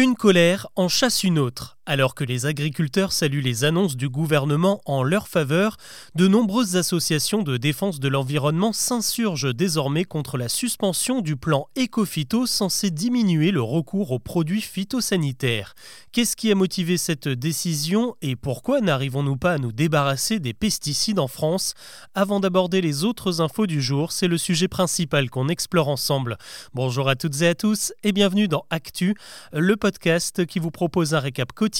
Une colère en chasse une autre. Alors que les agriculteurs saluent les annonces du gouvernement en leur faveur, de nombreuses associations de défense de l'environnement s'insurgent désormais contre la suspension du plan Ecofito censé diminuer le recours aux produits phytosanitaires. Qu'est-ce qui a motivé cette décision et pourquoi n'arrivons-nous pas à nous débarrasser des pesticides en France? Avant d'aborder les autres infos du jour, c'est le sujet principal qu'on explore ensemble. Bonjour à toutes et à tous et bienvenue dans Actu, le podcast qui vous propose un récap quotidien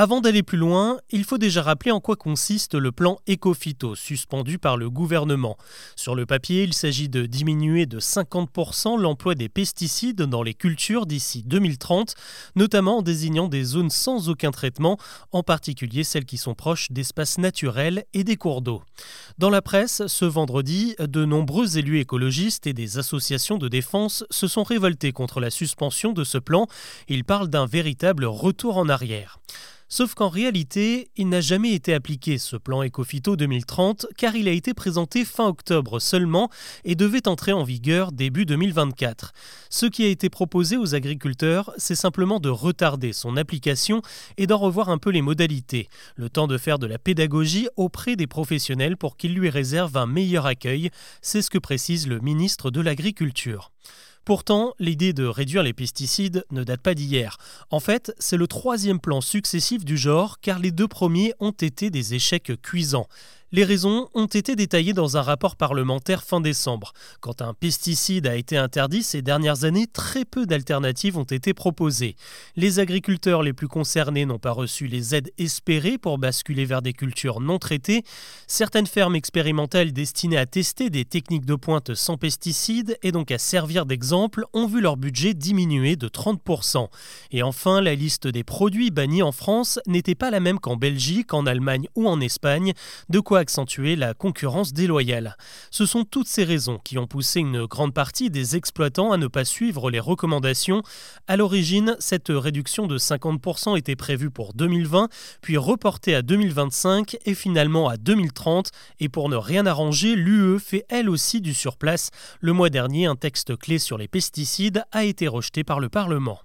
avant d'aller plus loin, il faut déjà rappeler en quoi consiste le plan Ecofito suspendu par le gouvernement. Sur le papier, il s'agit de diminuer de 50% l'emploi des pesticides dans les cultures d'ici 2030, notamment en désignant des zones sans aucun traitement, en particulier celles qui sont proches d'espaces naturels et des cours d'eau. Dans la presse, ce vendredi, de nombreux élus écologistes et des associations de défense se sont révoltés contre la suspension de ce plan. Ils parlent d'un véritable retour en arrière. Sauf qu'en réalité, il n'a jamais été appliqué ce plan Ecofito 2030 car il a été présenté fin octobre seulement et devait entrer en vigueur début 2024. Ce qui a été proposé aux agriculteurs, c'est simplement de retarder son application et d'en revoir un peu les modalités, le temps de faire de la pédagogie auprès des professionnels pour qu'ils lui réservent un meilleur accueil, c'est ce que précise le ministre de l'Agriculture. Pourtant, l'idée de réduire les pesticides ne date pas d'hier. En fait, c'est le troisième plan successif du genre, car les deux premiers ont été des échecs cuisants. Les raisons ont été détaillées dans un rapport parlementaire fin décembre. Quand un pesticide a été interdit ces dernières années, très peu d'alternatives ont été proposées. Les agriculteurs les plus concernés n'ont pas reçu les aides espérées pour basculer vers des cultures non traitées. Certaines fermes expérimentales destinées à tester des techniques de pointe sans pesticides et donc à servir d'exemple ont vu leur budget diminuer de 30%. Et enfin, la liste des produits bannis en France n'était pas la même qu'en Belgique, en Allemagne ou en Espagne, accentuer la concurrence déloyale. Ce sont toutes ces raisons qui ont poussé une grande partie des exploitants à ne pas suivre les recommandations. À l'origine, cette réduction de 50% était prévue pour 2020, puis reportée à 2025 et finalement à 2030. Et pour ne rien arranger, l'UE fait elle aussi du surplace. Le mois dernier, un texte clé sur les pesticides a été rejeté par le Parlement.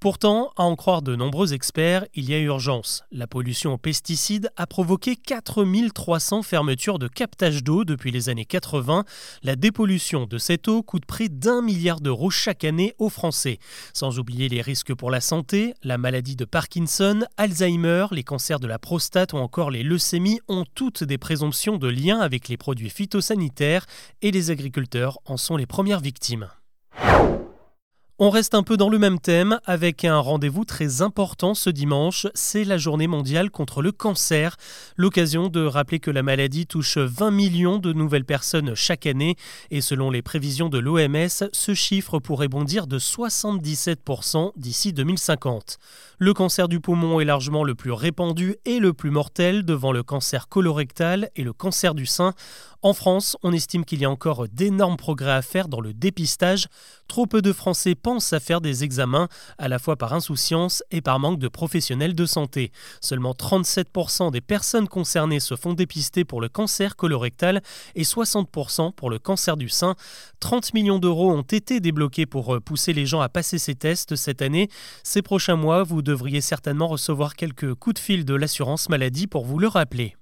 Pourtant, à en croire de nombreux experts, il y a urgence. La pollution aux pesticides a provoqué 4300 fermetures de captage d'eau depuis les années 80. La dépollution de cette eau coûte près d'un milliard d'euros chaque année aux Français. Sans oublier les risques pour la santé, la maladie de Parkinson, Alzheimer, les cancers de la prostate ou encore les leucémies ont toutes des présomptions de lien avec les produits phytosanitaires et les agriculteurs en sont les premières victimes. On reste un peu dans le même thème avec un rendez-vous très important ce dimanche, c'est la journée mondiale contre le cancer. L'occasion de rappeler que la maladie touche 20 millions de nouvelles personnes chaque année et selon les prévisions de l'OMS, ce chiffre pourrait bondir de 77% d'ici 2050. Le cancer du poumon est largement le plus répandu et le plus mortel devant le cancer colorectal et le cancer du sein. En France, on estime qu'il y a encore d'énormes progrès à faire dans le dépistage. Trop peu de Français pensent à faire des examens, à la fois par insouciance et par manque de professionnels de santé. Seulement 37% des personnes concernées se font dépister pour le cancer colorectal et 60% pour le cancer du sein. 30 millions d'euros ont été débloqués pour euh, pousser les gens à passer ces tests cette année. Ces prochains mois, vous devriez certainement recevoir quelques coups de fil de l'assurance maladie pour vous le rappeler.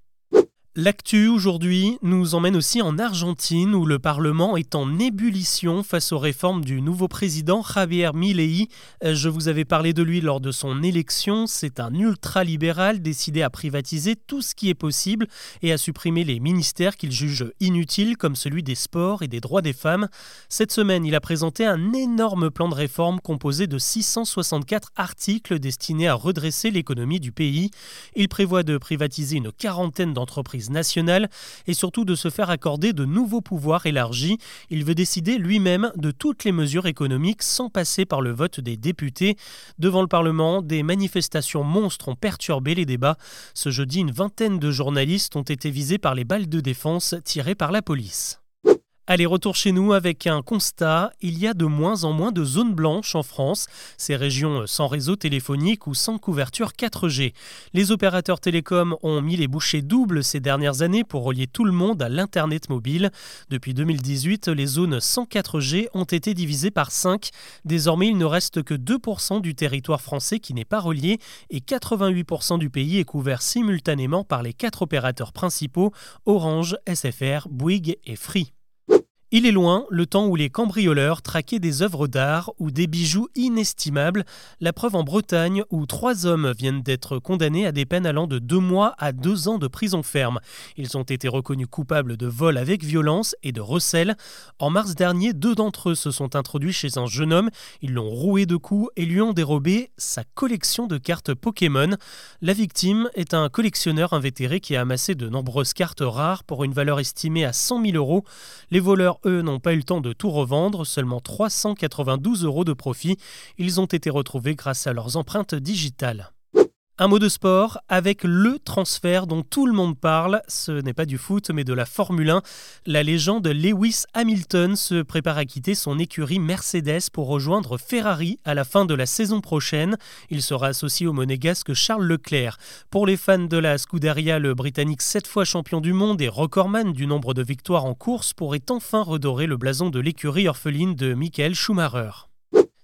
L'actu aujourd'hui nous emmène aussi en Argentine où le Parlement est en ébullition face aux réformes du nouveau président Javier Milei. Euh, je vous avais parlé de lui lors de son élection. C'est un ultra-libéral décidé à privatiser tout ce qui est possible et à supprimer les ministères qu'il juge inutiles comme celui des sports et des droits des femmes. Cette semaine, il a présenté un énorme plan de réforme composé de 664 articles destinés à redresser l'économie du pays. Il prévoit de privatiser une quarantaine d'entreprises nationale et surtout de se faire accorder de nouveaux pouvoirs élargis. Il veut décider lui-même de toutes les mesures économiques sans passer par le vote des députés. Devant le Parlement, des manifestations monstres ont perturbé les débats. Ce jeudi, une vingtaine de journalistes ont été visés par les balles de défense tirées par la police. Allez, retour chez nous avec un constat. Il y a de moins en moins de zones blanches en France, ces régions sans réseau téléphonique ou sans couverture 4G. Les opérateurs télécoms ont mis les bouchées doubles ces dernières années pour relier tout le monde à l'Internet mobile. Depuis 2018, les zones sans 4G ont été divisées par 5. Désormais, il ne reste que 2% du territoire français qui n'est pas relié et 88% du pays est couvert simultanément par les quatre opérateurs principaux Orange, SFR, Bouygues et Free. Il est loin le temps où les cambrioleurs traquaient des œuvres d'art ou des bijoux inestimables, la preuve en Bretagne où trois hommes viennent d'être condamnés à des peines allant de deux mois à deux ans de prison ferme. Ils ont été reconnus coupables de vol avec violence et de recel. En mars dernier, deux d'entre eux se sont introduits chez un jeune homme, ils l'ont roué de coups et lui ont dérobé sa collection de cartes Pokémon. La victime est un collectionneur invétéré qui a amassé de nombreuses cartes rares pour une valeur estimée à 100 000 euros. Les voleurs eux, n'ont pas eu le temps de tout revendre, seulement 392 euros de profit. Ils ont été retrouvés grâce à leurs empreintes digitales. Un mot de sport avec le transfert dont tout le monde parle. Ce n'est pas du foot mais de la Formule 1. La légende Lewis Hamilton se prépare à quitter son écurie Mercedes pour rejoindre Ferrari à la fin de la saison prochaine. Il sera associé au monégasque Charles Leclerc. Pour les fans de la Scuderia, le Britannique sept fois champion du monde et recordman du nombre de victoires en course pourrait enfin redorer le blason de l'écurie orpheline de Michael Schumacher.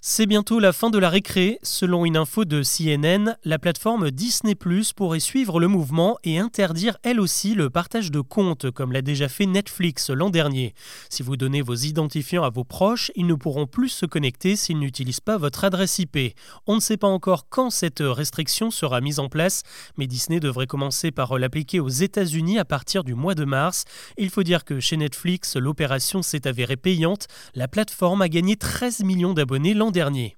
C'est bientôt la fin de la récré. Selon une info de CNN, la plateforme Disney Plus pourrait suivre le mouvement et interdire elle aussi le partage de comptes, comme l'a déjà fait Netflix l'an dernier. Si vous donnez vos identifiants à vos proches, ils ne pourront plus se connecter s'ils n'utilisent pas votre adresse IP. On ne sait pas encore quand cette restriction sera mise en place, mais Disney devrait commencer par l'appliquer aux États-Unis à partir du mois de mars. Il faut dire que chez Netflix, l'opération s'est avérée payante. La plateforme a gagné 13 millions d'abonnés l'an dernier.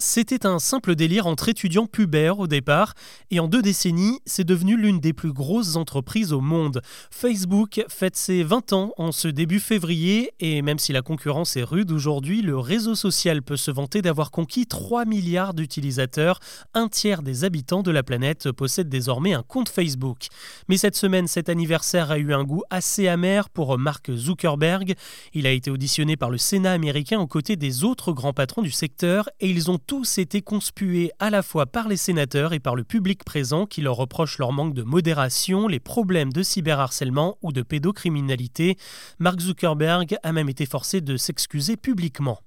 C'était un simple délire entre étudiants pubères au départ, et en deux décennies, c'est devenu l'une des plus grosses entreprises au monde. Facebook fête ses 20 ans en ce début février, et même si la concurrence est rude aujourd'hui, le réseau social peut se vanter d'avoir conquis 3 milliards d'utilisateurs. Un tiers des habitants de la planète possèdent désormais un compte Facebook. Mais cette semaine, cet anniversaire a eu un goût assez amer pour Mark Zuckerberg. Il a été auditionné par le Sénat américain aux côtés des autres grands patrons du secteur, et ils ont tous été conspués à la fois par les sénateurs et par le public présent qui leur reproche leur manque de modération, les problèmes de cyberharcèlement ou de pédocriminalité. Mark Zuckerberg a même été forcé de s'excuser publiquement.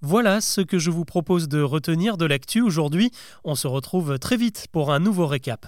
Voilà ce que je vous propose de retenir de l'actu aujourd'hui. On se retrouve très vite pour un nouveau récap.